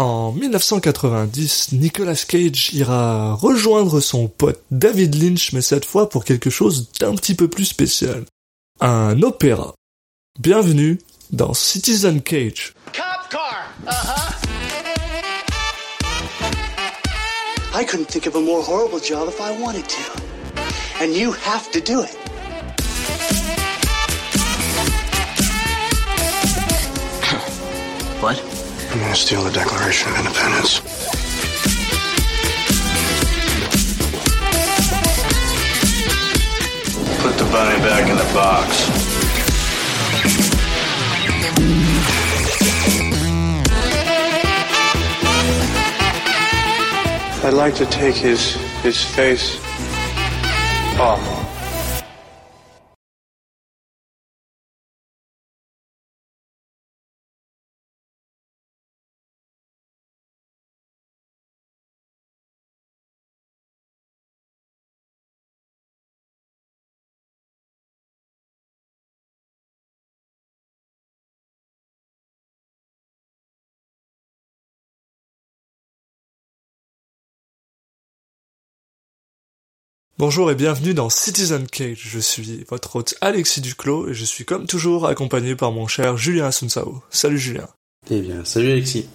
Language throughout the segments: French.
En 1990, Nicolas Cage ira rejoindre son pote David Lynch, mais cette fois pour quelque chose d'un petit peu plus spécial. Un opéra. Bienvenue dans Citizen Cage. Cop car. Uh-huh. I couldn't think of a more horrible job if I wanted to. And you have to do it. What? I'm gonna steal the Declaration of Independence. Put the bunny back in the box. I'd like to take his his face off. Bonjour et bienvenue dans Citizen Cage. Je suis votre hôte Alexis Duclos et je suis comme toujours accompagné par mon cher Julien Asunsao. Salut Julien. Eh bien, salut Alexis.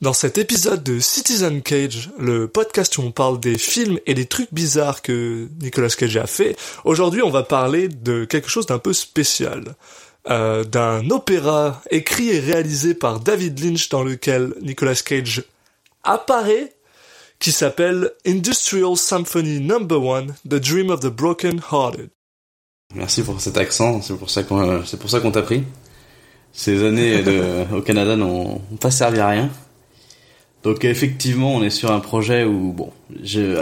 Dans cet épisode de Citizen Cage, le podcast où on parle des films et des trucs bizarres que Nicolas Cage a fait, aujourd'hui on va parler de quelque chose d'un peu spécial. Euh, d'un opéra écrit et réalisé par David Lynch dans lequel Nicolas Cage apparaît qui s'appelle Industrial Symphony No. 1, The Dream of the Broken Hearted. Merci pour cet accent, c'est pour ça qu'on c'est t'a pris. Ces années au Canada n'ont pas servi à rien. Donc effectivement, on est sur un projet où bon,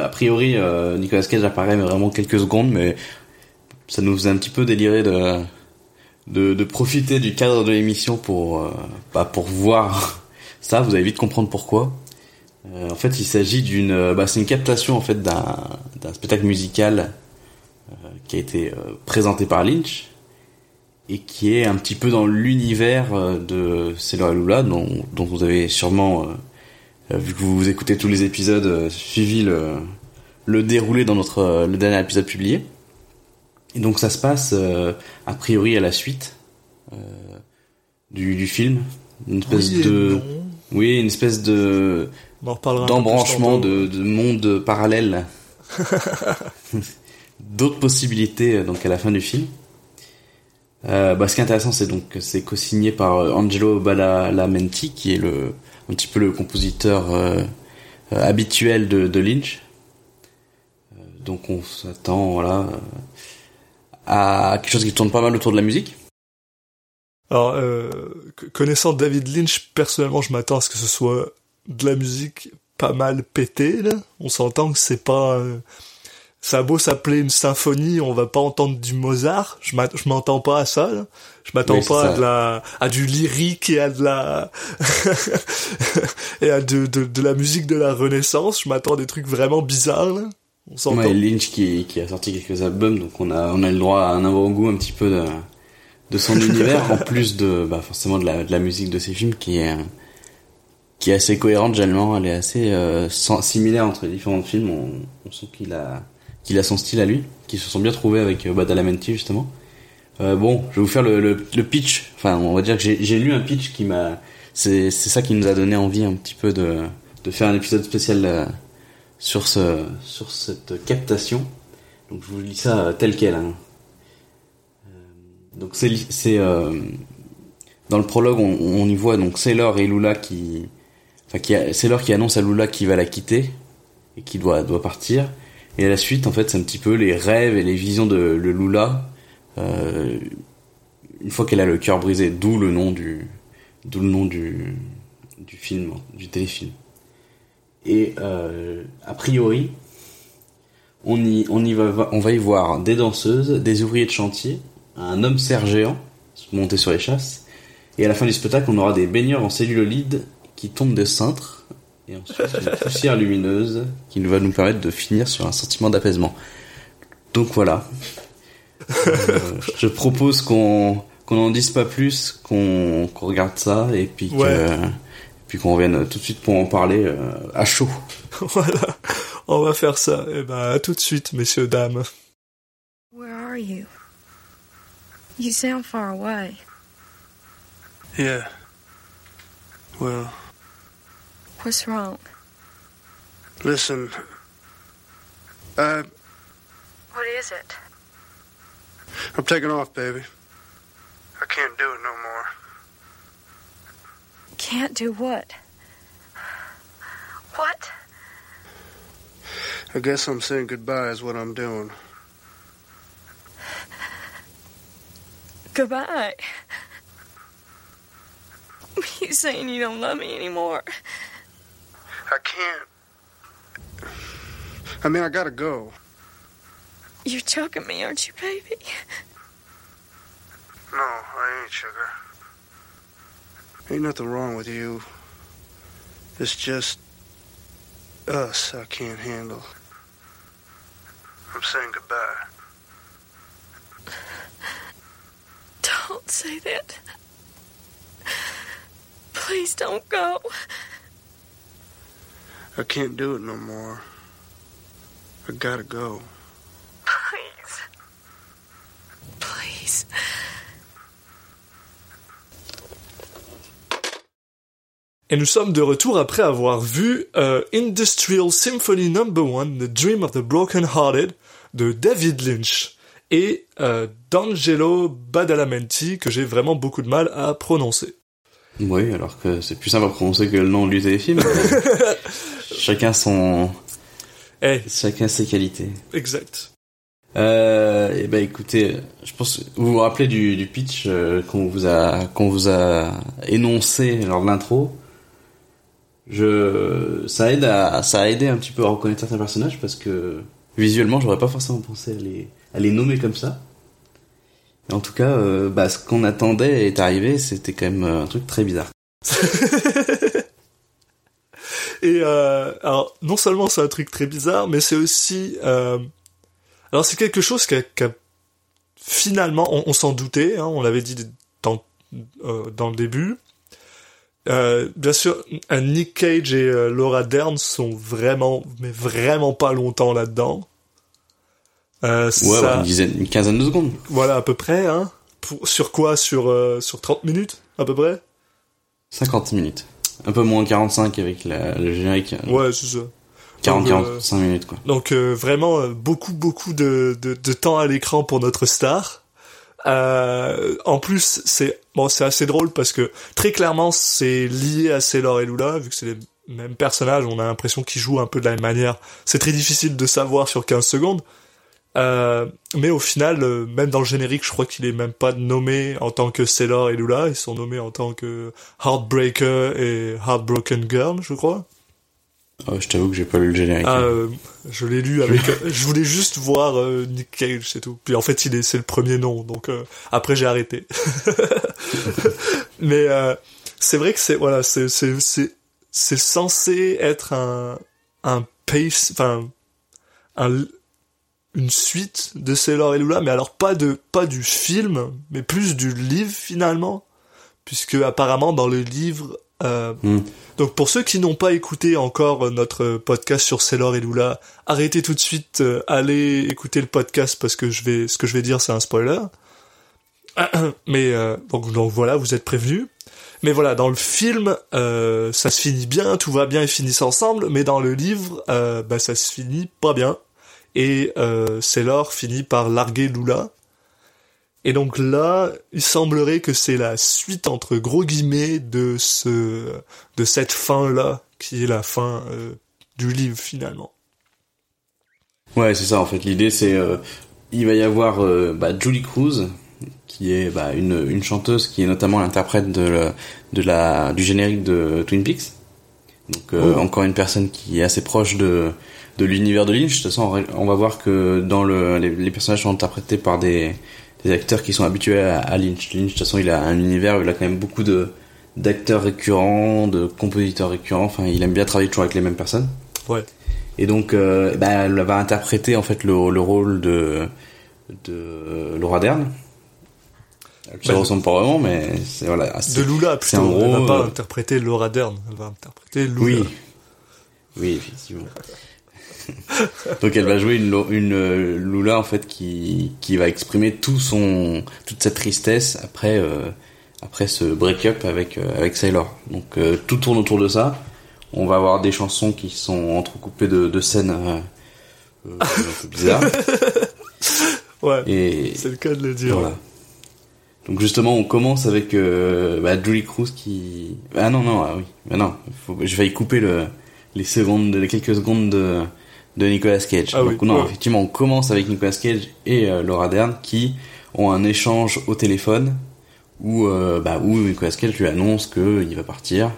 a priori euh, Nicolas Cage apparaît mais vraiment quelques secondes, mais ça nous faisait un petit peu délirer de de, de profiter du cadre de l'émission pour euh, bah, pour voir ça. Vous allez vite comprendre pourquoi. Euh, en fait, il s'agit d'une, euh, bah, c'est une captation en fait d'un d'un spectacle musical euh, qui a été euh, présenté par Lynch et qui est un petit peu dans l'univers euh, de Sailor et Lula, dont, dont vous avez sûrement, euh, vu que vous écoutez tous les épisodes, suivi le le déroulé dans notre le dernier épisode publié. Et donc ça se passe euh, a priori à la suite euh, du, du film, une espèce Oui de non. oui, une espèce de D'embranchement de, de mondes parallèles. D'autres possibilités euh, donc à la fin du film. Euh, bah, ce qui est intéressant, c'est donc que c'est co-signé par euh, Angelo Badalamenti, qui est le un petit peu le compositeur euh, habituel de, de Lynch. Donc on s'attend voilà à quelque chose qui tourne pas mal autour de la musique. Alors, euh, connaissant David Lynch, personnellement, je m'attends à ce que ce soit de la musique pas mal pétée, là. On s'entend que c'est pas... euh, ça a beau s'appeler une symphonie, on va pas entendre du Mozart. Je m'entends pas à ça, là. Je m'attends Oui, pas à de la, à du lyrique et à de la, et à de, de, de la musique de la Renaissance. Je m'attends à des trucs vraiment bizarres, là. On s'entend. Ouais, Lynch qui, qui a sorti quelques albums, donc on a, on a le droit à un avant-goût un petit peu de, de son univers, en plus de bah, forcément de la, de la musique de ses films qui est, euh, qui est assez cohérente généralement, elle est assez euh, similaire entre les différents films, on, on sent qu'il a, qu'il a son style à lui, qu'ils se sont bien trouvés avec euh, Badalamenti justement. Euh, bon, je vais vous faire le, le, le pitch, enfin on va dire que j'ai lu un pitch qui m'a... C'est ça qui nous a donné envie un petit peu de, de faire un épisode spécial euh, sur ce sur cette captation. Donc je vous lis ça euh, tel quel. hein. Euh, donc c'est dans le prologue on, on y voit donc Sailor et Lula qui a- Sailor qui annonce à Lula qu'il va la quitter et qui doit doit partir. Et à la suite en fait c'est un petit peu les rêves et les visions de, le Lula euh, une fois qu'elle a le cœur brisé, d'où le nom du d'où le nom du du film du téléfilm. Et euh, a priori, on y, on y va, on va y voir des danseuses, des ouvriers de chantier, un homme cerf géant monté sur les chasses, et à la fin du spectacle, on aura des baigneurs en cellulolide qui tombent des cintres, et ensuite une poussière lumineuse qui va nous permettre de finir sur un sentiment d'apaisement. Donc voilà. Euh, je propose qu'on qu'on n'en dise pas plus, qu'on qu'on regarde ça, et puis que Ouais. et puis qu'on revienne tout de suite pour en parler euh, à chaud. voilà, on va faire ça. Et ben, à tout de suite, messieurs, dames. Where are you? You sound far away. Yeah. Well, What's wrong? listen. I What is it? I'm taking off, baby. I can't do it no more. Can't do what? What? I guess I'm saying goodbye is what I'm doing. Goodbye. You saying you don't love me anymore? I can't. I mean, I gotta go. You're choking me, aren't you, baby? No, I ain't, sugar. Ain't nothing wrong with you. It's just us I can't handle. I'm saying goodbye. Don't say that. Please don't go. I can't do it no more. I gotta go. Please. Please. Et nous sommes de retour après avoir vu euh, Industrial Symphony No. 1, The Dream of the Broken Hearted de David Lynch et euh, D'Angelo Badalamenti que j'ai vraiment beaucoup de mal à prononcer. Oui, alors que c'est plus simple à prononcer que le nom du téléfilm. chacun son, Eh, chacun ses qualités. exact. Euh, et ben écoutez, je pense vous vous rappelez du, du pitch euh, qu'on vous a qu'on vous a énoncé lors de l'intro? Je ça aide à ça a aidé un petit peu à reconnaître certains personnages parce que visuellement j'aurais pas forcément pensé à les à les nommer comme ça. Et en tout cas, euh, bah, ce qu'on attendait est arrivé, c'était quand même euh, un truc très bizarre. Et euh, alors non seulement c'est un truc très bizarre, mais c'est aussi euh, alors c'est quelque chose qui a, finalement on, on s'en doutait, hein, on l'avait dit dans euh, dans le début. Bien sûr, Nick Cage et Laura Dern sont vraiment, mais vraiment pas longtemps là-dedans. Ouais, ça, ouais, une dizaine, une quinzaine de secondes. voilà à peu près. Hein. Pour, sur quoi? Sur sur 30 minutes à peu près? 50 minutes. Un peu moins 45 avec la, le générique. Ouais, c'est ça. 40 Donc, euh, 45 minutes quoi. Donc euh, vraiment euh, beaucoup beaucoup de, de, de temps à l'écran pour notre star. Euh, en plus c'est bon c'est assez drôle parce que très clairement c'est lié à Sailor et Lula vu que c'est les mêmes personnages on a l'impression qu'ils jouent un peu de la même manière. C'est très difficile de savoir sur 15 secondes. Euh, mais au final, euh, même dans le générique, je crois qu'il est même pas nommé en tant que Sailor et Lula, ils sont nommés en tant que Heartbreaker et Heartbroken Girl, je crois. Oh, je t'avoue que j'ai pas lu le générique. Ah, euh, je l'ai lu avec. je voulais juste voir euh, Nick Cage, c'est tout. Puis en fait, il est, c'est le premier nom, donc euh, après j'ai arrêté. Mais euh, c'est vrai que c'est voilà, c'est c'est c'est c'est censé être un un pace, enfin un une suite de Sailor et Lula, mais alors pas de pas du film, mais plus du livre finalement, puisque apparemment dans le livre euh, Hmm. donc pour ceux qui n'ont pas écouté encore euh, notre podcast sur Sailor et Lula, arrêtez tout de suite, euh, allez écouter le podcast parce que je vais, ce que je vais dire c'est un spoiler. Mais euh, donc, donc voilà, vous êtes prévenus. Mais voilà, dans le film, euh, ça se finit bien, tout va bien, ils finissent ensemble. Mais dans le livre, euh, bah, ça se finit pas bien. Et euh, Sailor finit par larguer Lula. Et donc là, il semblerait que c'est la suite entre gros guillemets de ce de cette fin là qui est la fin euh, du livre finalement. Ouais, c'est ça en fait. L'idée c'est euh, il va y avoir euh, bah, Julie Cruz qui est bah, une, une chanteuse qui est notamment l'interprète de, de la du générique de Twin Peaks. Donc euh, Oh. encore une personne qui est assez proche de de l'univers de Lynch. De toute façon, on va- voir que dans le les, les personnages sont interprétés par des des acteurs qui sont habitués à, à Lynch. Lynch, de toute façon, il a un univers où il a quand même beaucoup de d'acteurs récurrents, de compositeurs récurrents. Enfin, il aime bien travailler toujours avec les mêmes personnes. Ouais. Et donc, euh, bah, elle va interpréter en fait le, le rôle de de Laura Dern. Ça Bah, ressemble pas vraiment, mais c'est voilà. De Lula, en plutôt. elle gros, va pas euh, interpréter Laura Dern, elle va interpréter Lula. Oui. Oui, effectivement. Donc elle va jouer une, une euh, Lula en fait qui qui va exprimer tout son toute sa tristesse après euh, après ce break-up avec euh, avec Sailor. Donc euh, tout tourne autour de ça. On va avoir des chansons qui sont entrecoupées de, de scènes un peu bizarres Ouais, c'est le cas de le dire. voilà. Donc justement, on commence avec euh, bah, Julie Cruz qui. Ah non non ah oui, bah non, faut... je vais y couper le les secondes, les quelques secondes de de Nicolas Cage. Ah Donc oui, non, ouais. effectivement, on commence avec Nicolas Cage et euh, Laura Dern qui ont un échange au téléphone où euh, bah où Nicolas Cage lui annonce que il va partir.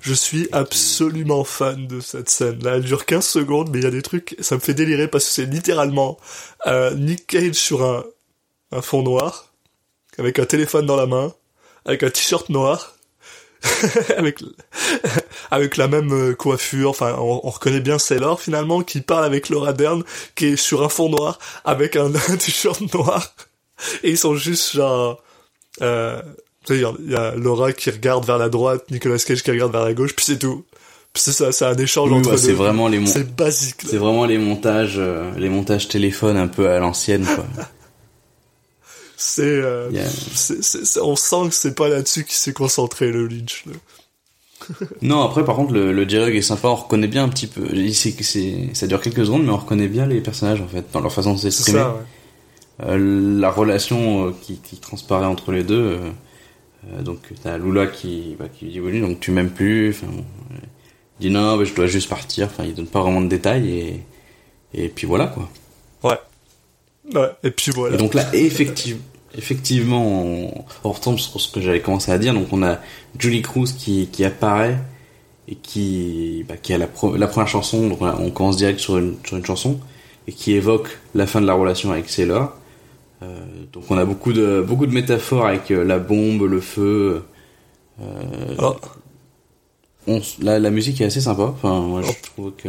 Je suis absolument fan de cette scène. Là, elle dure 15 secondes, mais il y a des trucs, ça me fait délirer parce que c'est littéralement euh, Nick Cage sur un, un fond noir, avec un téléphone dans la main, avec un t-shirt noir, avec avec la même euh, coiffure. Enfin, on, on reconnaît bien Sailor finalement qui parle avec Laura Dern, qui est sur un fond noir avec un, un t-shirt noir, et ils sont juste genre. Euh, il y a- Laura qui regarde vers la droite, Nicolas Cage qui regarde vers la gauche, puis c'est tout. Puis c'est ça, c'est un échange Oui, entre ouais, deux. c'est vraiment les mon- C'est basique. C'est vraiment les montages euh, les montages téléphone un peu à l'ancienne quoi. C'est, euh, c'est- on sent que c'est pas là-dessus qu'il s'est concentré le Lynch. là. Non, après, par contre, le, le dialogue est sympa. On reconnaît bien un petit peu. C'est ça dure quelques secondes, mais on reconnaît bien les personnages en fait dans leur façon de C'est s'exprimer. Ouais. Euh, la relation euh, qui, qui transparaît entre les deux. donc t'as Lula qui, bah, qui dit oui, donc tu m'aimes plus. Enfin, bon, il dit non, bah, je dois juste partir. Enfin, il donne pas vraiment de détails et et puis voilà quoi. Ouais. Et puis voilà. Et donc là, effectivement, effectivement, on, on retombe sur ce que j'avais commencé à dire. Donc on a Julie Cruz qui, qui apparaît et qui, bah, qui a la, pro- la première chanson. Donc on, commence direct sur une, sur une chanson et qui évoque la fin de la relation avec Sailor. Euh, donc on a beaucoup de beaucoup de métaphores avec euh, la bombe, le feu. Euh, Alors, on la, la musique est assez sympa. Enfin, moi je trouve que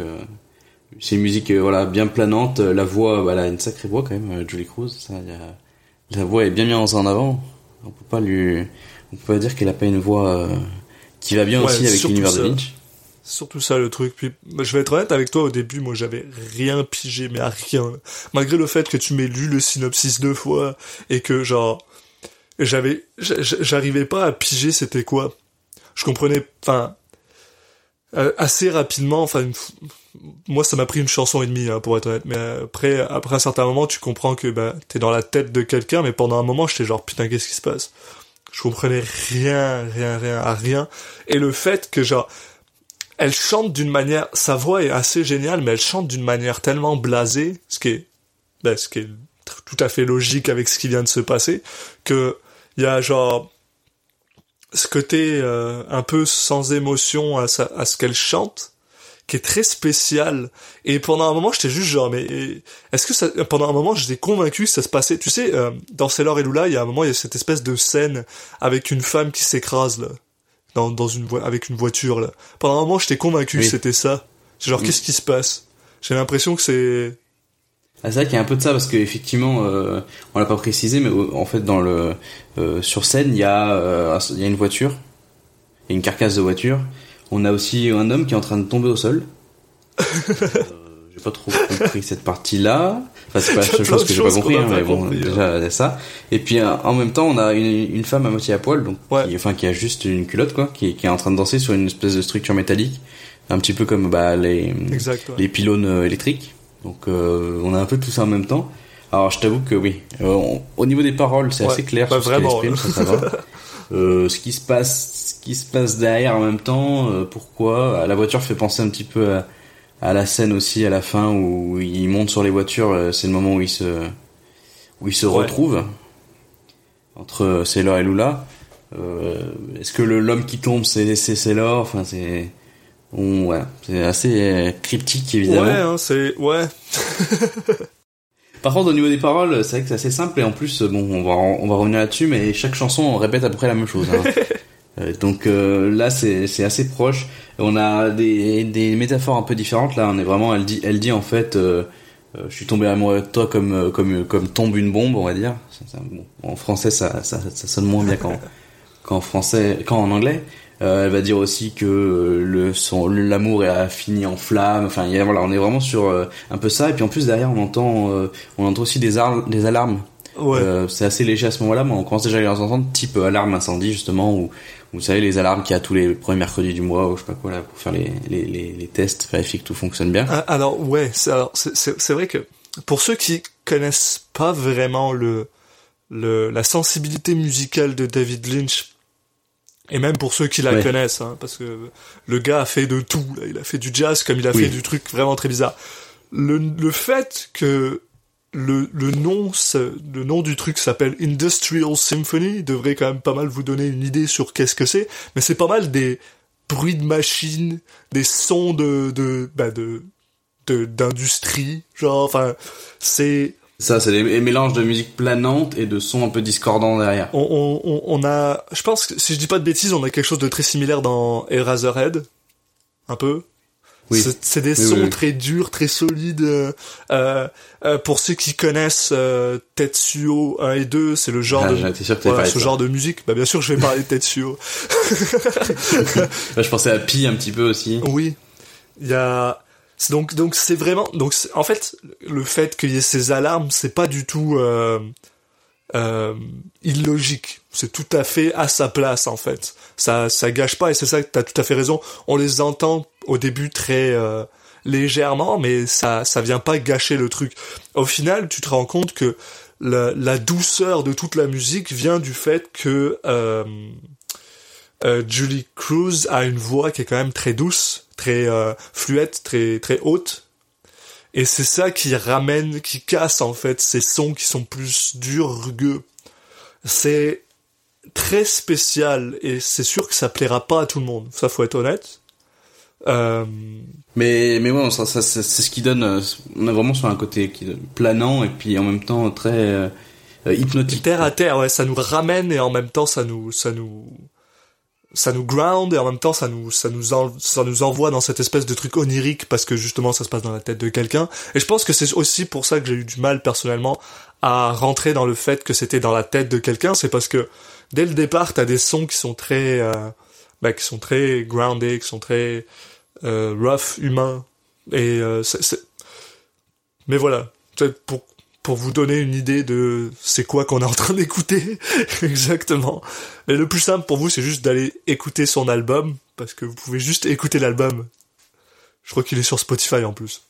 c'est une musique euh, voilà bien planante. La voix, bah, elle a une sacrée voix quand même, euh, Julie Cruz. Ça, a- la voix est bien mise en avant. On peut pas lui, on peut pas dire qu'elle a pas une voix euh, qui va bien Ouais, aussi avec l'univers de. Lynch. surtout ça le truc. Puis, bah, je vais être honnête avec toi, au début, moi, j'avais rien pigé, mais à rien. Malgré le fait que tu m'aies lu le synopsis deux fois, et que, genre, j'avais, j'a- j'a- j'arrivais pas à piger c'était quoi. Je comprenais, enfin, assez rapidement, enfin, moi, ça m'a pris une chanson et demie, hein, pour être honnête, mais après, après un certain moment, tu comprends que, bah, t'es dans la tête de quelqu'un, mais pendant un moment, j'étais genre, putain, qu'est-ce qui se passe? Je comprenais rien, rien, rien, à rien. Et le fait que, genre, elle chante d'une manière, sa voix est assez géniale, mais elle chante d'une manière tellement blasée, ce qui est, ben, ce qui est tout à fait logique avec ce qui vient de se passer, que il y a genre ce côté euh, un peu sans émotion à, à ce qu'elle chante, qui est très spécial. Et pendant un moment, j'étais juste genre, mais est-ce que ça, pendant un moment, j'étais convaincu que ça se passait? Tu sais, euh, dans Sailor et Lula, il y a un moment, il y a cette espèce de scène avec une femme qui s'écrase là, dans, dans une vo- avec une voiture là. Pendant un moment, j'étais convaincu Oui. que c'était ça. C'est Genre, Mm. qu'est-ce qui se passe? J'ai l'impression que c'est Ah, c'est vrai qu'il y a un peu de ça parce qu'effectivement, euh, on l'a pas précisé, mais en fait, dans le euh, sur scène, il y a euh, il y a une voiture, il y a une carcasse de voiture. On a aussi un homme qui est en train de tomber au sol. Euh, j'ai pas trop compris cette partie-là. Enfin, c'est pas la seule chose que j'ai pas choses compris, hein, mais bon, compris, hein. déjà a ça. Et puis euh, en même temps, on a une, une femme à moitié à poil, donc Ouais. qui, enfin qui a juste une culotte quoi, qui, qui est en train de danser sur une espèce de structure métallique, un petit peu comme bah les exact. ouais. les pylônes euh, électriques. Donc euh, on a un peu tout ça en même temps. Alors je t'avoue que oui, euh, on- au niveau des paroles, c'est Ouais, assez clair bah, sur ce vraiment, exprime, ça, ça va. Euh, ce qui se passe, ce qui se passe derrière en même temps, euh, pourquoi La voiture fait penser un petit peu à, à la scène aussi à la fin où il monte sur les voitures. euh, C'est le moment où il se où il se Ouais. retrouve entre Sailor et Lula. Euh, Est-ce que l'homme qui tombe c'est c'est Sailor? Enfin c'est on, ouais, c'est assez euh, cryptique évidemment. Ouais, hein, c'est ouais. Par contre, au niveau des paroles, c'est vrai que c'est assez simple et en plus, bon, on va on va revenir là-dessus, mais chaque chanson on répète à peu près la même chose. hein. Euh, donc euh, là, c'est c'est assez proche. On a des des métaphores un peu différentes. Là, on est vraiment, elle dit elle dit en fait, euh, euh, je suis tombé amoureux de toi comme euh, comme comme tombe une bombe, on va dire. Ça, ça, bon, en français, ça, ça ça sonne moins bien qu'en qu'en français, qu'en anglais. Euh, elle va dire aussi que euh, le son l'amour a fini en flamme. Enfin, y a- voilà, on est vraiment sur euh, un peu ça. Et puis en plus derrière, on entend euh, on entend aussi des, ar- des alarmes. Ouais. Euh, c'est assez léger à ce moment-là, mais on commence déjà à les entendre, type euh, alarme incendie justement, ou vous savez les alarmes qu'il y a tous les premiers mercredis du mois, ou je sais pas quoi là, pour faire les les les, les tests, vérifier que tout fonctionne bien. Ah, Alors ouais, c'est c'est vrai que pour ceux qui connaissent pas vraiment le, le la sensibilité musicale de David Lynch, et même pour ceux qui la Ouais. connaissent, hein, parce que le gars a fait de tout. là. Il a fait du jazz comme il a Oui. fait du truc vraiment très bizarre. Le, le fait que le, le nom le nom du truc s'appelle Industrial Symphony devrait quand même pas mal vous donner une idée sur qu'est-ce que c'est. Mais c'est pas mal des bruits de machines, des sons de de bah de- d'industrie, genre enfin c'est Ça, c'est des mélanges de musique planante et de sons un peu discordants derrière. on, on, on- a je pense que si je dis pas de bêtises, on a quelque chose de très similaire dans Eraserhead un peu. Oui. C'est- des Oui, sons oui, très durs, très solides. euh, euh, euh, pour ceux qui connaissent euh, Tetsuo 1 et 2, c'est le genre Ah, de sûr que voilà, ce ça. genre de musique. Bah bien sûr, je vais parler de Tetsuo. Je pensais à Pi un petit peu aussi. Oui, il y a donc donc c'est vraiment donc en fait le fait qu'il y ait ces alarmes c'est pas du tout euh, euh, illogique. C'est tout à fait à sa place en fait. Ça ça gâche pas et c'est ça que t'as tout à fait raison. On les entend au début très euh, légèrement mais ça ça vient pas gâcher le truc. Au final tu te rends compte que la, la douceur de toute la musique vient du fait que euh, Julie Cruz a une voix qui est quand même très douce, très euh, fluette, très très haute. Et c'est ça qui ramène, qui casse en fait ces sons qui sont plus durs, rugueux. C'est très spécial et c'est sûr que ça plaira pas à tout le monde. Ça faut être honnête. Euh, Mais mais ouais, ça, ça, c'est ce qui donne. euh, On est vraiment sur un côté qui planant et puis en même temps très euh, hypnotique. terre à terre, ouais, ça nous ramène et en même temps ça nous ça nous ça nous ground et en même temps ça nous ça nous en- ça nous envoie dans cette espèce de truc onirique parce que justement ça se passe dans la tête de quelqu'un. Et je pense que c'est aussi pour ça que j'ai eu du mal personnellement à rentrer dans le fait que c'était dans la tête de quelqu'un. C'est parce que dès le départ t'as des sons qui sont très euh, bah, qui sont très grounded qui sont très euh, rough humains. Et euh, c'est- c'est- mais voilà. Pour pour vous donner une idée de c'est quoi qu'on est en train d'écouter exactement. Et le plus simple pour vous, c'est juste d'aller écouter son album parce que vous pouvez juste écouter l'album. Je crois qu'il est sur Spotify en plus.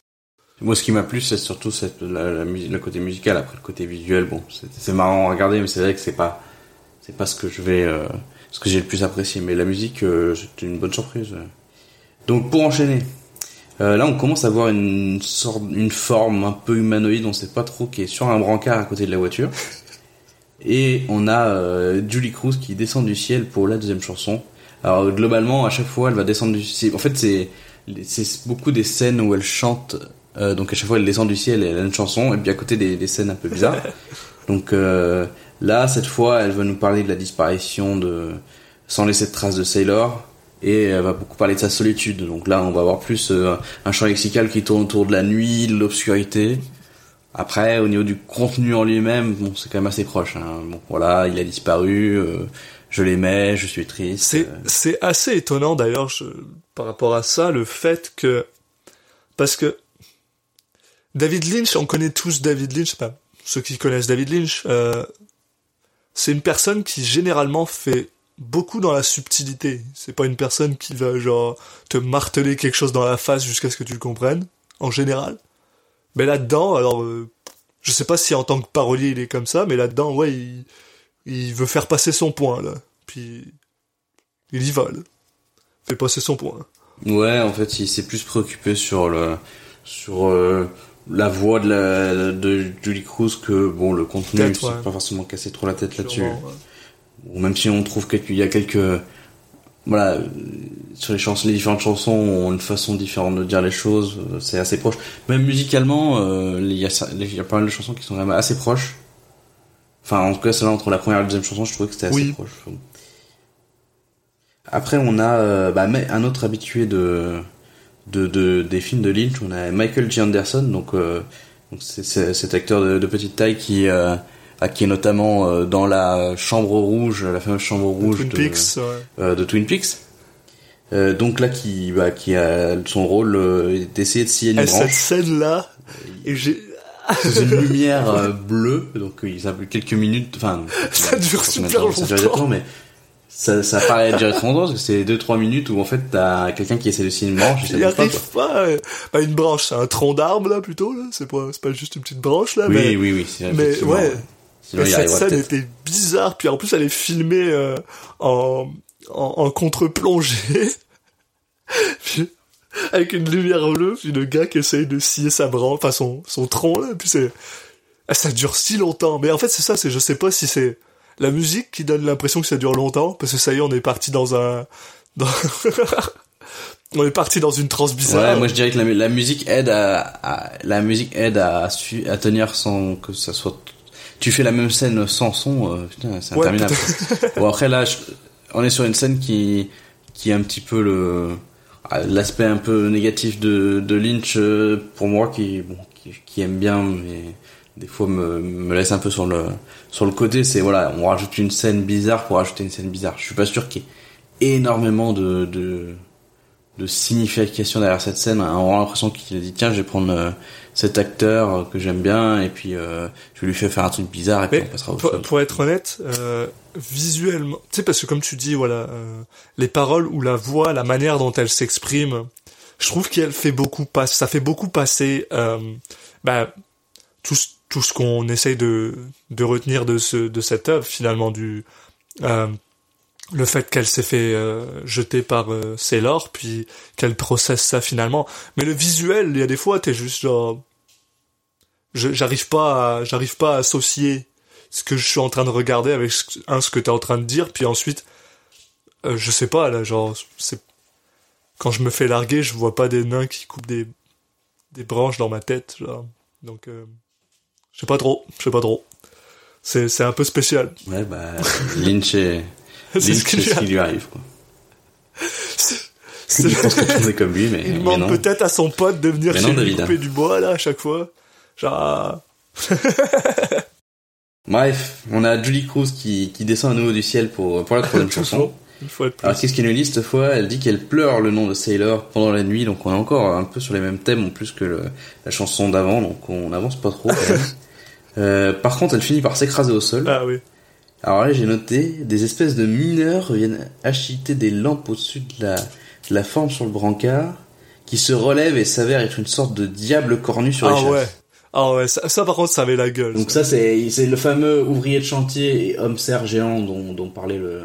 Moi, ce qui m'a plu, c'est surtout cette, la, le côté musical. Après, le côté visuel, bon, c'est c'est marrant à regarder, mais c'est vrai que c'est pas, c'est pas ce que je vais, euh, ce que j'ai le plus apprécié. Mais la musique, euh, c'était une bonne surprise. Donc, pour enchaîner, euh, là, on commence à voir une sorte, une forme un peu humanoïde, on sait pas trop, qui est sur un brancard à côté de la voiture. Et on a euh, Julie Cruz qui descend du ciel pour la deuxième chanson. Alors globalement, à chaque fois, elle va descendre du ciel. En fait, c'est c'est beaucoup des scènes où elle chante. euh, donc à chaque fois, elle descend du ciel et elle a une chanson. Et puis à côté, des, des scènes un peu bizarres. donc euh, là, cette fois, elle va nous parler de la disparition de sans laisser de traces de Sailor. Et elle va beaucoup parler de sa solitude. Donc là, on va avoir plus euh, un champ lexical qui tourne autour de la nuit, de l'obscurité. Après, au niveau du contenu en lui-même, bon, c'est quand même assez proche. Hein. Bon, voilà, il a disparu, euh, je l'aimais, je suis triste. C'est euh. c'est assez étonnant d'ailleurs je- par rapport à ça le fait que parce que David Lynch, on connaît tous David Lynch, pas ceux qui connaissent David Lynch, euh, c'est une personne qui généralement fait beaucoup dans la subtilité. C'est pas une personne qui va genre te marteler quelque chose dans la face jusqu'à ce que tu le comprennes en général. Mais là-dedans, alors euh, je sais pas si en tant que parolier il est comme ça, mais là-dedans ouais, il, il veut faire passer son point là. Puis il y va, là. Fait passer son point. Ouais, en fait, il s'est plus préoccupé sur le sur euh, la voix de la de Julie Cruz que bon le contenu, s'est ouais. pas forcément cassé trop la tête là-dessus. Ouais. Ou même si on trouve qu'il y a quelques voilà sur les chansons, les différentes chansons ont une façon différente de dire les choses. euh, C'est assez proche. Même musicalement, euh, il y a y pas mal de chansons qui sont vraiment assez proches. Enfin, en tout cas, celle-là entre la première et la deuxième chanson, je trouvais que c'était assez Oui. proche. Après, on a euh, bah, un autre habitué de, de, de des films de Lynch. On a Michael G. Anderson, donc euh, Donc c'est cet acteur de, de petite taille qui qui est notamment euh, dans la chambre rouge, la fameuse chambre rouge Twin de, Peaks, ouais. euh, de Twin Peaks. Euh, donc là qui bah, qui a son rôle euh, d'essayer de scier une Et cette branche scène-là, et j'ai... sous une lumière euh, bleue. Donc euh, ça quelques minutes. Enfin Ça dure pas super ça dure longtemps. mais ça, ça paraît durer trop longtemps parce que c'est 2-3 minutes où en fait t'as quelqu'un qui essaie de scier une branche Il pas, arrive pas, euh, bah, une branche, c'est un tronc d'arbre là plutôt là, c'est pas c'est pas juste une petite branche là, Oui, mais oui, oui. mais ouais. Sinon, Et cette scène était bizarre, puis en plus elle est filmée euh, en, en, en contre-plongée, avec une lumière bleue, puis le gars qui essaye de scier sa branche, enfin son, son tronc là, puis c'est... Ah, ça dure si longtemps, mais en fait c'est ça, c'est je sais pas si c'est la musique qui donne l'impression que ça dure longtemps, parce que ça y est, on est parti dans un... Dans... on est parti dans une transe bizarre. Ouais, moi je dirais que la, la musique aide à, à- la musique aide à, à tenir sans que ça soit. Tu fais la même scène sans son, euh, putain, c'est Ouais, interminable. bon après là, je- on est sur une scène qui qui est un petit peu le ah, l'aspect un peu négatif de, de Lynch euh, pour moi qui bon qui, qui aime bien mais des fois me, me laisse un peu sur le sur le côté c'est voilà on rajoute une scène bizarre pour rajouter une scène bizarre je suis pas sûr qu'il y ait énormément de, de de signification derrière cette scène. On a l'impression qu'il a dit tiens, je vais prendre euh, cet acteur que j'aime bien et puis euh, je lui faire faire un truc bizarre et puis Mais on passera au pour, pour être honnête, euh, visuellement, tu sais, parce que comme tu dis, voilà, euh, les paroles ou la voix, la manière dont elle s'exprime, je trouve qu'elle fait beaucoup passer, ça fait beaucoup passer, euh, bah, tout, ce- tout ce qu'on essaye de, de retenir de ce, de cette œuvre, finalement, du, euh, le fait qu'elle s'est fait euh, jeter par euh, Sailor, puis qu'elle processe ça finalement. Mais le visuel, il y a des fois, t'es juste genre, j'arrive pas, à, j'arrive pas à associer ce que je suis en train de regarder avec ce, un ce que t'es en train de dire, puis ensuite, euh, je sais pas là, genre, c'est quand je me fais larguer, je vois pas des nains qui coupent des des branches dans ma tête, genre. Donc, euh, je sais pas trop, je sais pas trop. C'est c'est un peu spécial. Ouais, bah, Lynch est, C'est Lynch, ce qui c'est lui ce qui lui arrive, quoi. Je pense que tout est comme lui, mais, Il demande peut-être à son pote de venir Mais chez non, lui David, couper hein. du bois là à chaque fois. Genre, ah, Bref, on a Julie Cruz qui, qui descend à nouveau du ciel pour, pour la troisième chanson. fois de plus. Alors qu'est-ce qu'elle nous dit cette fois? Elle dit qu'elle pleure le nom de Sailor pendant la nuit, donc on est encore un peu sur les mêmes thèmes en plus que le- la chanson d'avant, donc on n'avance pas trop. Euh, par contre, elle finit par s'écraser au sol. Ah oui. Alors là, j'ai noté des espèces de mineurs viennent acheter des lampes au-dessus de la, de la forme sur le brancard, qui se relève et s'avère être une sorte de diable cornu sur les Ah chasses. ouais. Ah ouais, ça, ça, par contre, ça avait la gueule. Donc ça, c'est c'est le fameux ouvrier de chantier et homme serre géant dont, dont parlait le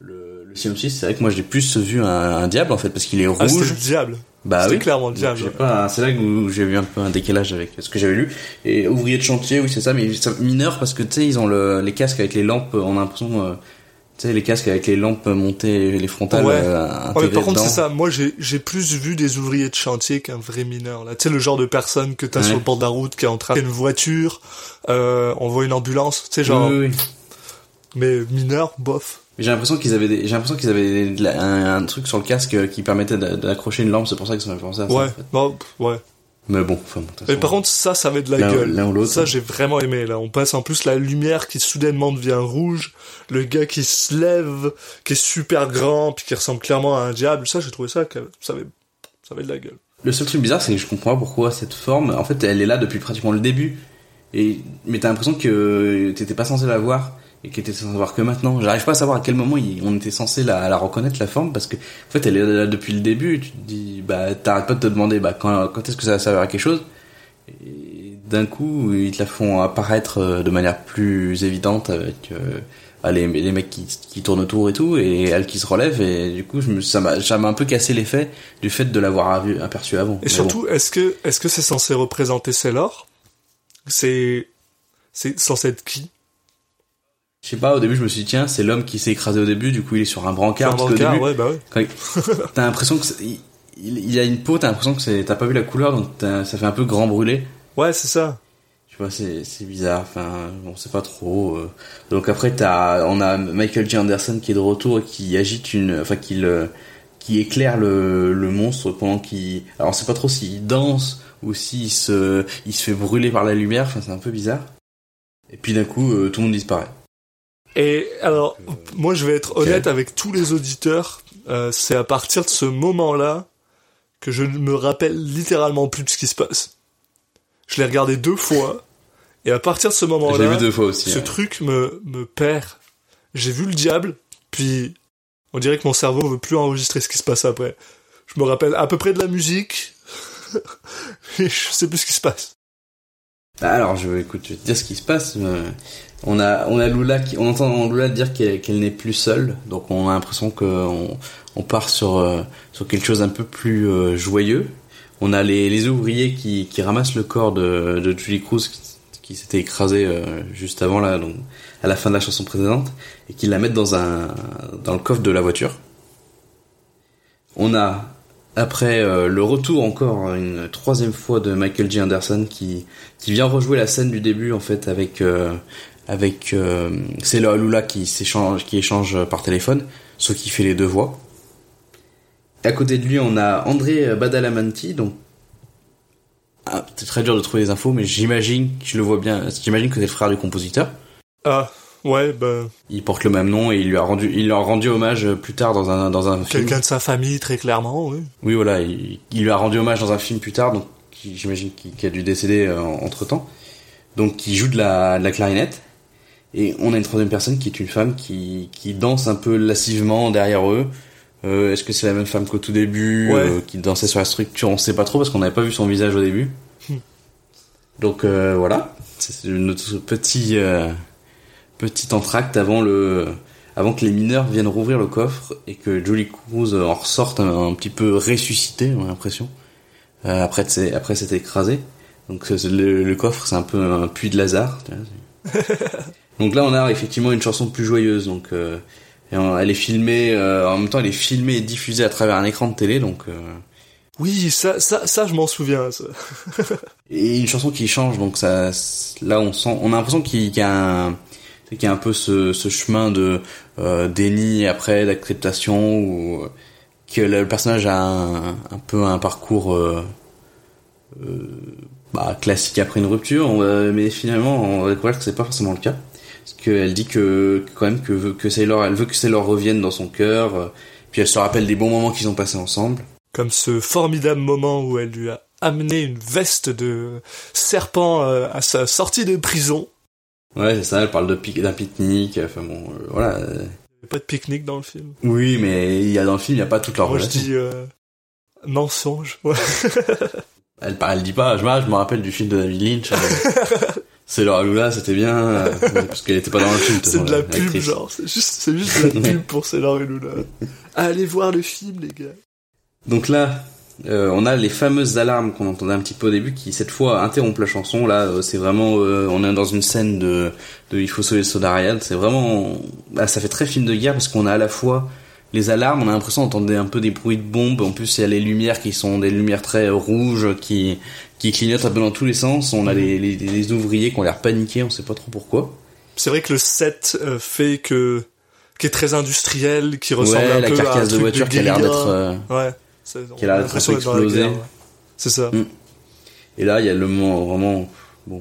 le, le synopsis. C'est vrai que moi j'ai plus vu un, un diable en fait parce qu'il est Ah, rouge. le diable. bah oui. clairement le diable. pas- C'est là où j'ai vu un peu un décalage avec ce que j'avais lu. Et ouvrier de chantier, oui c'est ça, mais mineur parce que tu sais ils ont le, les casques avec les lampes. On a l'impression, euh, tu sais les casques avec les lampes montées, les frontales Ouais. euh, Ouais, mais par contre, c'est ça. Moi, j'ai, plus vu des ouvriers de chantier qu'un vrai mineur, là. Tu sais, le genre de personne que t'as Ouais. sur le bord de la route, qui est en train de une voiture, euh, on voit une ambulance, tu sais, genre, Oui, oui, oui. mais mineur, bof. J'ai l'impression qu'ils avaient, des- j'ai l'impression qu'ils avaient un, un truc sur le casque qui permettait d'a- d'accrocher une lampe. C'est pour ça que ça m'a fait penser à ça. Ouais, en fait. ouais. Mais bon, enfin, Mais par contre, ça, ça avait de la gueule. l'un ou l'autre. Ça, j'ai vraiment aimé, là. On passe en plus la lumière qui soudainement devient rouge, le gars qui se lève, qui est super grand, puis qui ressemble clairement à un diable. Ça, j'ai trouvé ça, que ça avait, ça avait de la gueule. Le seul truc bizarre, c'est que je comprends pas pourquoi cette forme, en fait, elle est là depuis pratiquement le début. Et, mais t'as l'impression que t'étais pas censé la voir et que t'étais censé la voir que maintenant. J'arrive pas à savoir à quel moment il- on était censé la, la reconnaître, la forme, parce que, en fait, elle est là depuis le début. Tu te dis, bah, t'arrêtes pas de te demander, bah, quand, quand est-ce que ça va servir à quelque chose? Et d'un coup, ils te la font apparaître euh, de manière plus évidente avec, euh, ah, les, les mecs qui, qui tournent autour et tout, et elle qui se relève, et du coup, je me, ça m'a, ça m'a un peu cassé l'effet du fait de l'avoir aperçu avant. Et Mais surtout, est-ce que, est-ce que c'est censé représenter Sailor? C'est, c'est censé être qui? Je sais pas, au début je me suis dit tiens c'est l'homme qui s'est écrasé au début, du coup il est sur un brancard. Un parce qu'au brancard, début, ouais, bah ouais. t'as l'impression que il, il, il a une peau, t'as l'impression que t'as pas vu la couleur donc ça fait un peu grand brûlé. Ouais, c'est ça. Tu vois c'est, c'est bizarre, enfin on sait pas trop. euh. Donc après t'as, on a Michael J Anderson qui est de retour et qui agite une, enfin qui le, qui éclaire le, le monstre pendant qu'il alors on sait pas trop s'il danse ou s'il se il se fait brûler par la lumière enfin c'est un peu bizarre et puis d'un coup euh, tout le monde disparaît Et alors, moi je vais être honnête avec tous les auditeurs, euh, c'est à partir de ce moment-là que je ne me rappelle littéralement plus de ce qui se passe. Je l'ai regardé deux fois, et à partir de ce moment-là, vu deux fois aussi ce ouais. truc me, me perd. J'ai vu le diable, puis on dirait que mon cerveau veut plus enregistrer ce qui se passe après. Je me rappelle à peu près de la musique, et je sais plus ce qui se passe. Alors je écoute je vais te dire ce qui se passe on a on a Lula qui on entend Lula dire qu'elle qu'elle n'est plus seule. Donc on a l'impression que on, part sur euh, sur quelque chose un peu plus euh, joyeux. On a les, les ouvriers qui, qui ramassent le corps de, de Julie Cruz qui, qui s'était écrasé euh, juste avant là donc à la fin de la chanson précédente et qui la mettent dans un dans le coffre de la voiture. On a après euh, le retour encore une troisième fois de Michael J. Anderson qui qui vient rejouer la scène du début en fait avec euh, avec euh, Sailor Lula qui s'échange qui échange par téléphone, ce qui fait les deux voix. À côté de lui, on a André Badalamenti donc ah, c'est très dur de trouver les infos mais j'imagine, je le vois bien, j'imagine que c'est le frère du compositeur. Ah, ouais, bah, Il porte le même nom et il lui a rendu il lui a rendu hommage plus tard dans un dans un film. quelqu'un de sa famille, très clairement, oui. Oui, voilà, il, il lui a rendu hommage dans un film plus tard, donc j'imagine qu'il qu'il a dû décéder entre temps. Donc, qui joue de la, de la clarinette. Et on a une troisième personne qui est une femme qui, qui danse un peu lascivement derrière eux. Euh, Est-ce que c'est la même femme qu'au tout début, Ouais. euh, qui dansait sur la structure? On sait pas trop parce qu'on n'avait pas vu son visage au début. Donc euh, voilà, c'est notre petit euh, petit entracte avant le avant que les mineurs viennent rouvrir le coffre et que Julie Cruz en ressorte un, un petit peu ressuscité, on a l'impression. Euh, après c'est après s'être écrasé. Donc le, le coffre c'est un peu un puits de Lazare. tu vois, c'est- donc là on a effectivement une chanson plus joyeuse. Donc euh, et on- elle est filmée euh, en même temps elle est filmée et diffusée à travers un écran de télé. Donc euh, Oui, ça, ça, ça, je m'en souviens, ça. et une chanson qui change donc ça là on sent on a l'impression qu'il qu'il y a un qu'il y a un peu ce, ce chemin de euh, déni après d'acceptation ou que le personnage a un, un peu un parcours euh, euh, bah, classique après une rupture mais finalement on va découvrir que c'est pas forcément le cas parce qu'elle dit que, quand même que que Sailor elle veut que Sailor revienne dans son cœur euh, puis elle se rappelle des bons moments qu'ils ont passés ensemble Comme ce formidable moment où elle lui a amené une veste de serpent euh, à sa sortie de prison. Ouais c'est ça elle parle de d'un pique-nique enfin bon euh, voilà Il y a pas de pique-nique dans le film. Oui, mais il y a dans le film, il n'y a pas toute leur Moi, je dis euh, mensonge. Ouais. Elle, elle dit pas, je, me- je me rappelle du film de David Lynch. euh, c'est Laura Lula, c'était bien, euh, parce qu'elle était pas dans le film. C'est de la la- pub, genre. C'est juste, c'est juste de la pub pour Luna. Allez voir le film, les gars. Donc là, euh, on a les fameuses alarmes qu'on entendait un petit peu au début, qui cette fois interrompent la chanson. Là, euh, c'est vraiment, euh, on est dans une scène de, de il faut sauver le. C'est vraiment, bah, ça fait très film de guerre parce qu'on a à la fois les alarmes, on a l'impression d'entendre un peu des bruits de bombes. En plus, il y a les lumières qui sont des lumières très euh, rouges qui qui clignotent un peu dans tous les sens. On a les, les, les ouvriers qui ont l'air paniqués, on sait pas trop pourquoi. C'est vrai que le set euh, fait que, qui est très industriel, qui ressemble ouais, un la peu à un carcasse de truc voiture qui a l'air d'être. euh, Ouais. Qui a l'impression guerre, ouais. C'est ça. Mm. Et là, il y a le moment vraiment, bon,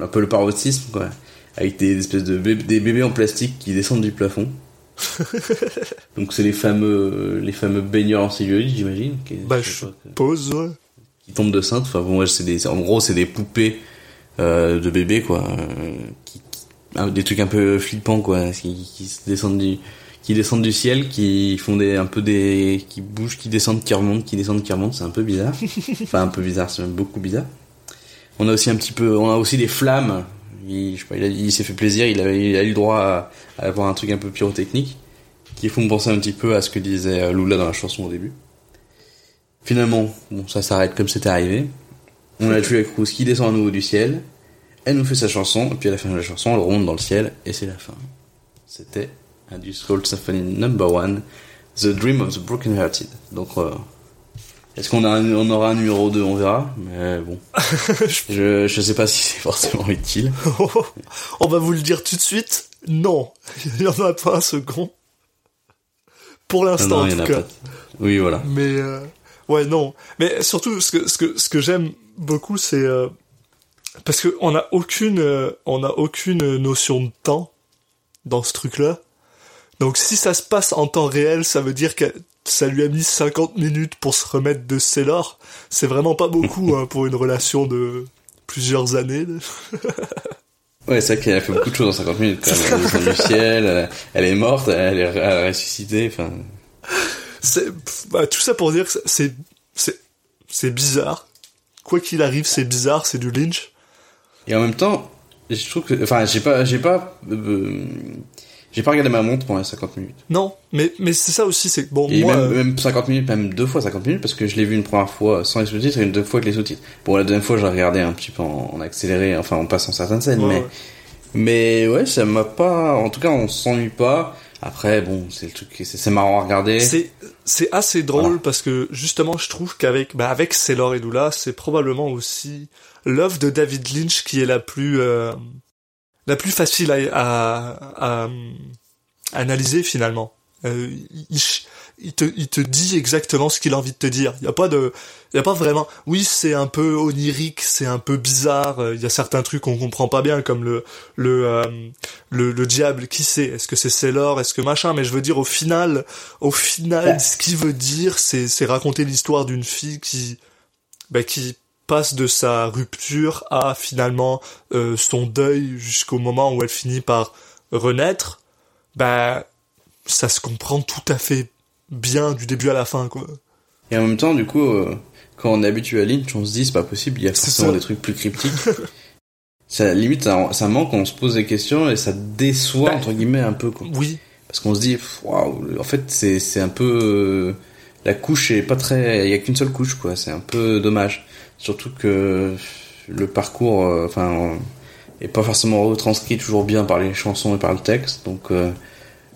un peu le paroxysme, quoi. Avec des espèces de bébés, des bébés en plastique qui descendent du plafond. Donc c'est les fameux, les fameux baigneurs en cellulite, j'imagine. qui- Bah, je sais je pas, que- pose, ouais. qui tombent de cintre. Enfin bon, ouais, c'est des, en gros, c'est des poupées euh, de bébés, quoi. euh, qui, qui- des trucs un peu flippants, quoi, qui, qui descendent du, qui descendent du ciel, qui font des, un peu des, qui bougent, qui descendent, qui remontent, qui descendent, qui remontent. C'est un peu bizarre. enfin, un peu bizarre, c'est même beaucoup bizarre. On a aussi un petit peu, on a aussi des flammes. Il, je sais pas, il, s'est fait plaisir, il a, il a eu le droit à, à avoir un truc un peu pyrotechnique, qui font penser un petit peu à ce que disait euh, Lula dans la chanson au début. Finalement, bon, ça s'arrête comme c'était arrivé. On a Julia Cruz qui descend à nouveau du ciel. Elle nous fait sa chanson, et puis à la fin de la chanson, elle remonte dans le ciel, et c'est la fin. C'était un du Soul Symphony Number One, The Dream of the Broken Hearted. Donc, euh, est-ce qu'on on aura un numéro 2 On verra, mais bon. je, je sais pas si c'est forcément utile. On va vous le dire tout de suite. Non. Il y en a pas un second. Pour l'instant, en tout cas. pas. Oui, voilà. Mais euh, ouais, non. Mais surtout, ce que ce que ce que j'aime beaucoup, c'est euh, parce que on a aucune on a aucune notion de temps dans ce truc-là. Donc si ça se passe en temps réel, ça veut dire que ça lui a mis 50 minutes pour se remettre de Sailor. C'est vraiment pas beaucoup hein, pour une relation de plusieurs années. Ouais, c'est vrai qu'elle a fait beaucoup de choses en 50 minutes. Même. Elle est descendue du ciel, elle, est morte, elle est elle a ressuscité. Enfin, bah, tout ça pour dire que c'est c'est c'est bizarre. Quoi qu'il arrive, c'est bizarre, c'est du Lynch. et en même temps, je trouve que, enfin, j'ai pas, j'ai pas, euh, j'ai pas regardé ma montre pendant les 50 minutes. Non, mais mais c'est ça aussi, c'est bon Et moi même, euh, même 50 minutes, même deux fois 50 minutes, parce que je l'ai vu une première fois sans les sous-titres et une deux fois avec les sous-titres. Bon, la deuxième fois, j'ai regardé un petit peu en, en accéléré, enfin, en passant certaines scènes, ouais, mais, ouais. mais ouais, ça m'a pas, en tout cas, on s'ennuie pas. Après, bon, c'est le truc, c'est marrant à regarder. C'est c'est assez drôle Voilà. parce que justement je trouve qu'avec bah avec Sailor et Lula c'est probablement aussi l'œuvre de David Lynch qui est la plus euh, la plus facile à, à, à, à analyser finalement. Euh, il, il te il te dit exactement ce qu'il a envie de te dire. Il y a pas de il y a pas vraiment oui c'est un peu onirique c'est un peu bizarre. euh, Il y a certains trucs qu'on comprend pas bien comme le le euh, le, le diable qui sait est-ce que c'est Sailor? Est-ce que machin? Mais je veux dire au final au final ce qu'il veut dire c'est c'est raconter l'histoire d'une fille qui bah, qui passe de sa rupture à finalement euh, son deuil jusqu'au moment où elle finit par renaître bah ça se comprend tout à fait bien du début à la fin quoi Et en même temps, du coup, euh, quand on est habitué à Lynch, on se dit c'est pas possible, il y a forcément des trucs plus cryptiques. ça limite, ça, ça manque, on se pose des questions et ça déçoit Bah, entre guillemets un peu quoi. oui Parce qu'on se dit waouh, en fait c'est c'est un peu euh, la couche est pas très, il y a qu'une seule couche quoi, c'est un peu dommage. Surtout que le parcours, euh, enfin, euh, est pas forcément retranscrit toujours bien par les chansons et par le texte, donc euh,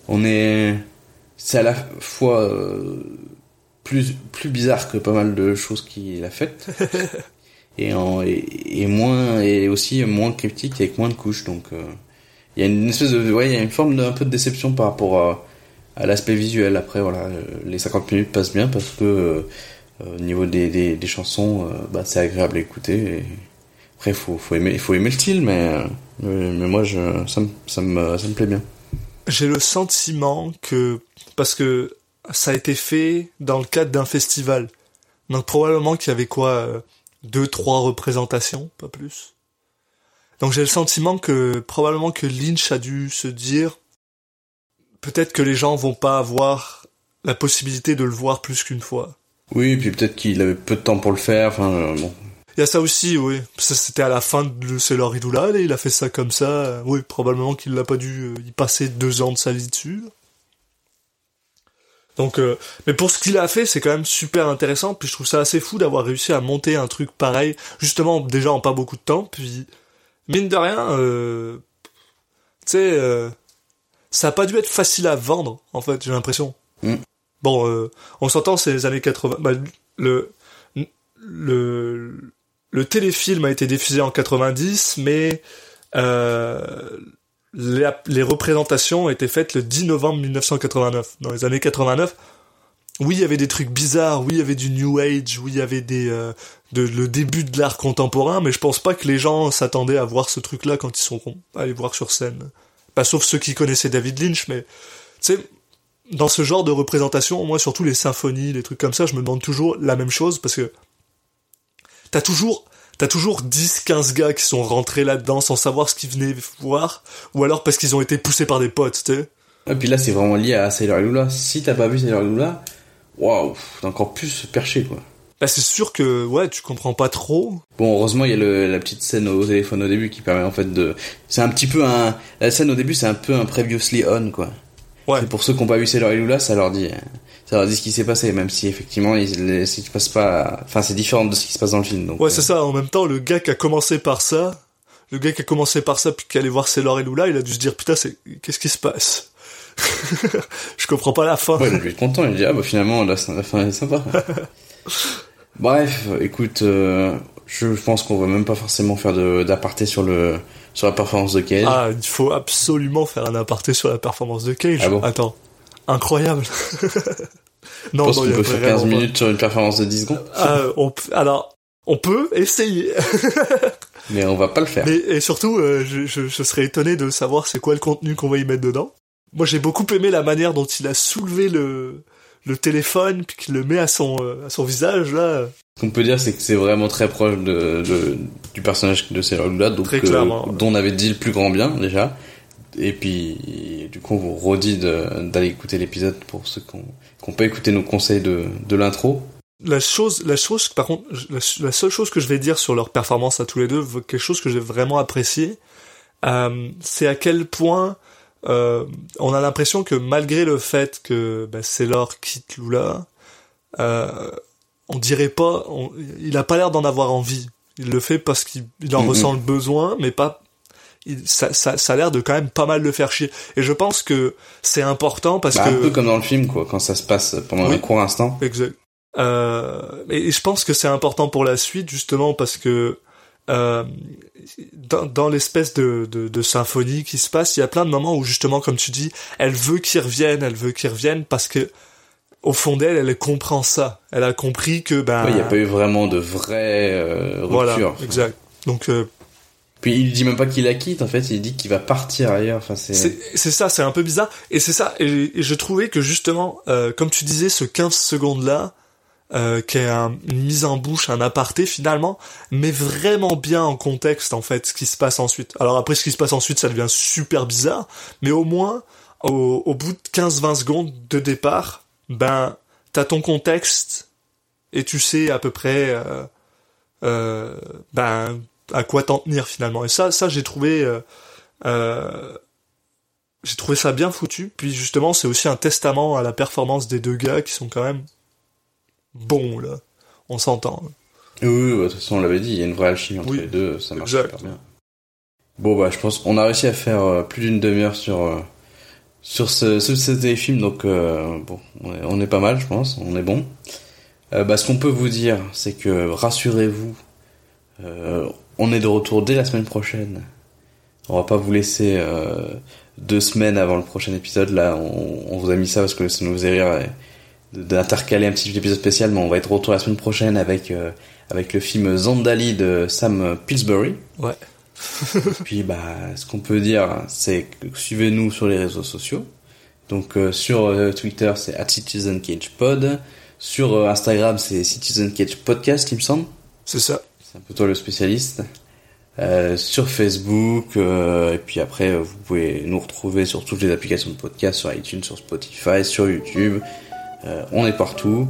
on est, c'est à la fois plus plus bizarre que pas mal de choses qu'il a faites. Et, en, et, et moins et aussi moins cryptique avec moins de couches. Donc euh, il y a une espèce de ouais il y a une forme de un peu de déception par rapport à, à l'aspect visuel. Après voilà euh, les 50 minutes passent bien parce que euh, au niveau des, des, des chansons euh, bah c'est agréable à écouter et après faut faut aimer faut aimer le style mais euh, mais, mais moi je ça me ça me ça me plaît bien. J'ai le sentiment que parce que ça a été fait dans le cadre d'un festival. Donc probablement qu'il y avait quoi euh, deux trois représentations pas plus. Donc j'ai le sentiment que probablement que Lynch a dû se dire peut-être que les gens vont pas avoir la possibilité de le voir plus qu'une fois oui et puis peut-être qu'il avait peu de temps pour le faire enfin euh, bon il y a ça aussi, oui. Ça, c'était à la fin de Sailor Idoula, là, il a fait ça comme ça. Oui, probablement qu'il n'a pas dû euh, y passer deux ans de sa vie dessus. Donc, euh, mais pour ce qu'il a fait, c'est quand même super intéressant. Puis je trouve ça assez fou d'avoir réussi à monter un truc pareil, justement déjà en pas beaucoup de temps. Puis mine de rien, euh, tu sais, euh, ça a pas dû être facile à vendre, en fait. J'ai l'impression. Mm. Bon, euh, on s'entend, c'est les années 80. Bah, le le téléfilm a été diffusé en 90, mais euh, les, représentations étaient faites le 10 novembre 1989. Dans les années 89, oui, il y avait des trucs bizarres, oui, il y avait du New Age, oui, il y avait des euh, de, le début de l'art contemporain, mais je pense pas que les gens s'attendaient à voir ce truc-là quand ils sont allés voir sur scène. Pas sauf ceux qui connaissaient David Lynch, mais tu dans ce genre de représentation, moi, surtout les symphonies, les trucs comme ça, je me demande toujours la même chose parce que t'as toujours t'as toujours 10 15 gars qui sont rentrés là-dedans sans savoir ce qu'ils venaient voir ou alors parce qu'ils ont été poussés par des potes tu sais. Et puis là c'est vraiment lié à Sailor Lula. Si t'as pas vu Sailor Lula waouh t'es encore plus perché quoi. Bah c'est sûr que ouais tu comprends pas trop. Bon heureusement il y a le, la petite scène au téléphone au début qui permet en fait de c'est un petit peu un la scène au début c'est un peu un previously on quoi ouais Et pour ceux qui n'ont pas vu Sailor Lula ça leur dit ça leur dit ce qui s'est passé même si effectivement il, il se passe pas enfin c'est différent de ce qui se passe dans le film donc ouais euh, c'est ça en même temps le gars qui a commencé par ça le gars qui a commencé par ça puis qui allait voir Sailor et Lula il a dû se dire putain c'est qu'est-ce qui se passe? Je comprends pas la fin Ouais, il être content. Il dit, ah bah finalement, la, la fin est sympa. Bref, écoute, euh, je pense qu'on va même pas forcément faire d'aparté sur le sur la performance de Cage. ah il faut absolument faire un aparté sur la performance de Cage Ah bon attends incroyable. Je pense qu'on peut faire 15 minutes sur une performance de 10 secondes. Euh, on, alors, on peut essayer. mais on va pas le faire. Mais, et surtout, euh, je, je, je, serais étonné de savoir c'est quoi le contenu qu'on va y mettre dedans. Moi, j'ai beaucoup aimé la manière dont il a soulevé le, le téléphone puis qu'il le met à son, euh, à son visage, là. Ce qu'on peut dire, c'est que c'est vraiment très proche de, de du personnage de Sailor Lula, donc, euh, dont on avait dit le plus grand bien, déjà. Et puis, du coup, on vous redit d'aller écouter l'épisode pour ceux qui ont, pas écouté nos conseils de, de l'intro. La chose, la chose, par contre, la, seule chose que je vais dire sur leur performance à tous les deux, quelque chose que j'ai vraiment apprécié, euh, c'est à quel point euh, on a l'impression que malgré le fait que bah, Sailor quitte Lula, euh, on dirait pas, il a pas l'air d'en avoir envie. Il le fait parce qu'il en ressent le besoin, mais pas ça, ça, ça a l'air de quand même pas mal le faire chier. Et je pense que c'est important parce bah, que... Un peu comme dans le film, quoi, quand ça se passe pendant un court instant. Exact. Euh, et je pense que c'est important pour la suite, justement, parce que euh, dans, dans l'espèce de, de, de, symphonie qui se passe, il y a plein de moments où, justement, comme tu dis, elle veut qu'il revienne, elle veut qu'il revienne parce que au fond d'elle, elle comprend ça. Elle a compris que ben. Il n'y a pas eu vraiment de vraie euh, rupture. Voilà, exact. Donc euh, puis il dit même pas qu'il la quitte, en fait, il dit qu'il va partir ailleurs. Enfin, c'est... c'est ça, c'est un peu bizarre. Et c'est ça, et, je trouvais que justement, euh, comme tu disais, ce 15 secondes-là, euh, qui est un, une mise en bouche, un aparté finalement, met vraiment bien en contexte en fait ce qui se passe ensuite. Alors après ce qui se passe ensuite ça devient super bizarre, mais au moins au, au bout de 15-20 secondes de départ, ben t'as ton contexte et tu sais à peu près euh, euh, ben à quoi t'en tenir finalement. Et ça, ça j'ai trouvé, euh, euh, j'ai trouvé ça bien foutu. Puis justement, c'est aussi un testament à la performance des deux gars qui sont quand même bons là. On s'entend. Oui, oui, de toute façon, on l'avait dit, il y a une vraie alchimie entre les deux, ça marche super bien. Bon bah, je pense qu'on a réussi à faire euh, plus d'une demi-heure sur euh, sur ce, ce, ce téléfilm, donc euh, bon, on est, on est, pas mal, je pense, on est bon. bah, ce qu'on peut vous dire, c'est que rassurez-vous, on est de retour dès la semaine prochaine. On va pas vous laisser deux semaines avant le prochain épisode. Là, on, on, vous a mis ça parce que ça nous faisait rire d'intercaler un petit épisode spécial. Mais on va être retour la semaine prochaine avec euh, avec le film Zandali de Sam Pillsbury. Ouais. puis bah, ce qu'on peut dire, c'est que suivez-nous sur les réseaux sociaux. Donc euh, sur euh, Twitter, c'est at CitizenCagePod. Sur euh, Instagram, c'est Citizen Cage Podcast, il me semble. C'est ça c'est un peu toi le spécialiste. Euh, sur Facebook euh, et puis après vous pouvez nous retrouver sur toutes les applications de podcast sur iTunes, sur Spotify, sur YouTube. Euh, on est partout.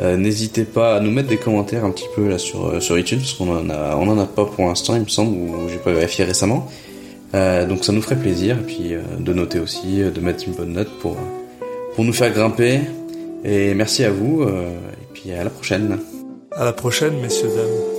Euh, n'hésitez pas à nous mettre des commentaires un petit peu sur euh, sur iTunes parce qu'on en a en a pas pour l'instant il me semble ou j'ai pas vérifié récemment. donc ça nous ferait plaisir puis de noter aussi, de mettre une bonne note pour pour nous faire grimper. Et merci à vous et puis à la prochaine. À la prochaine messieurs dames.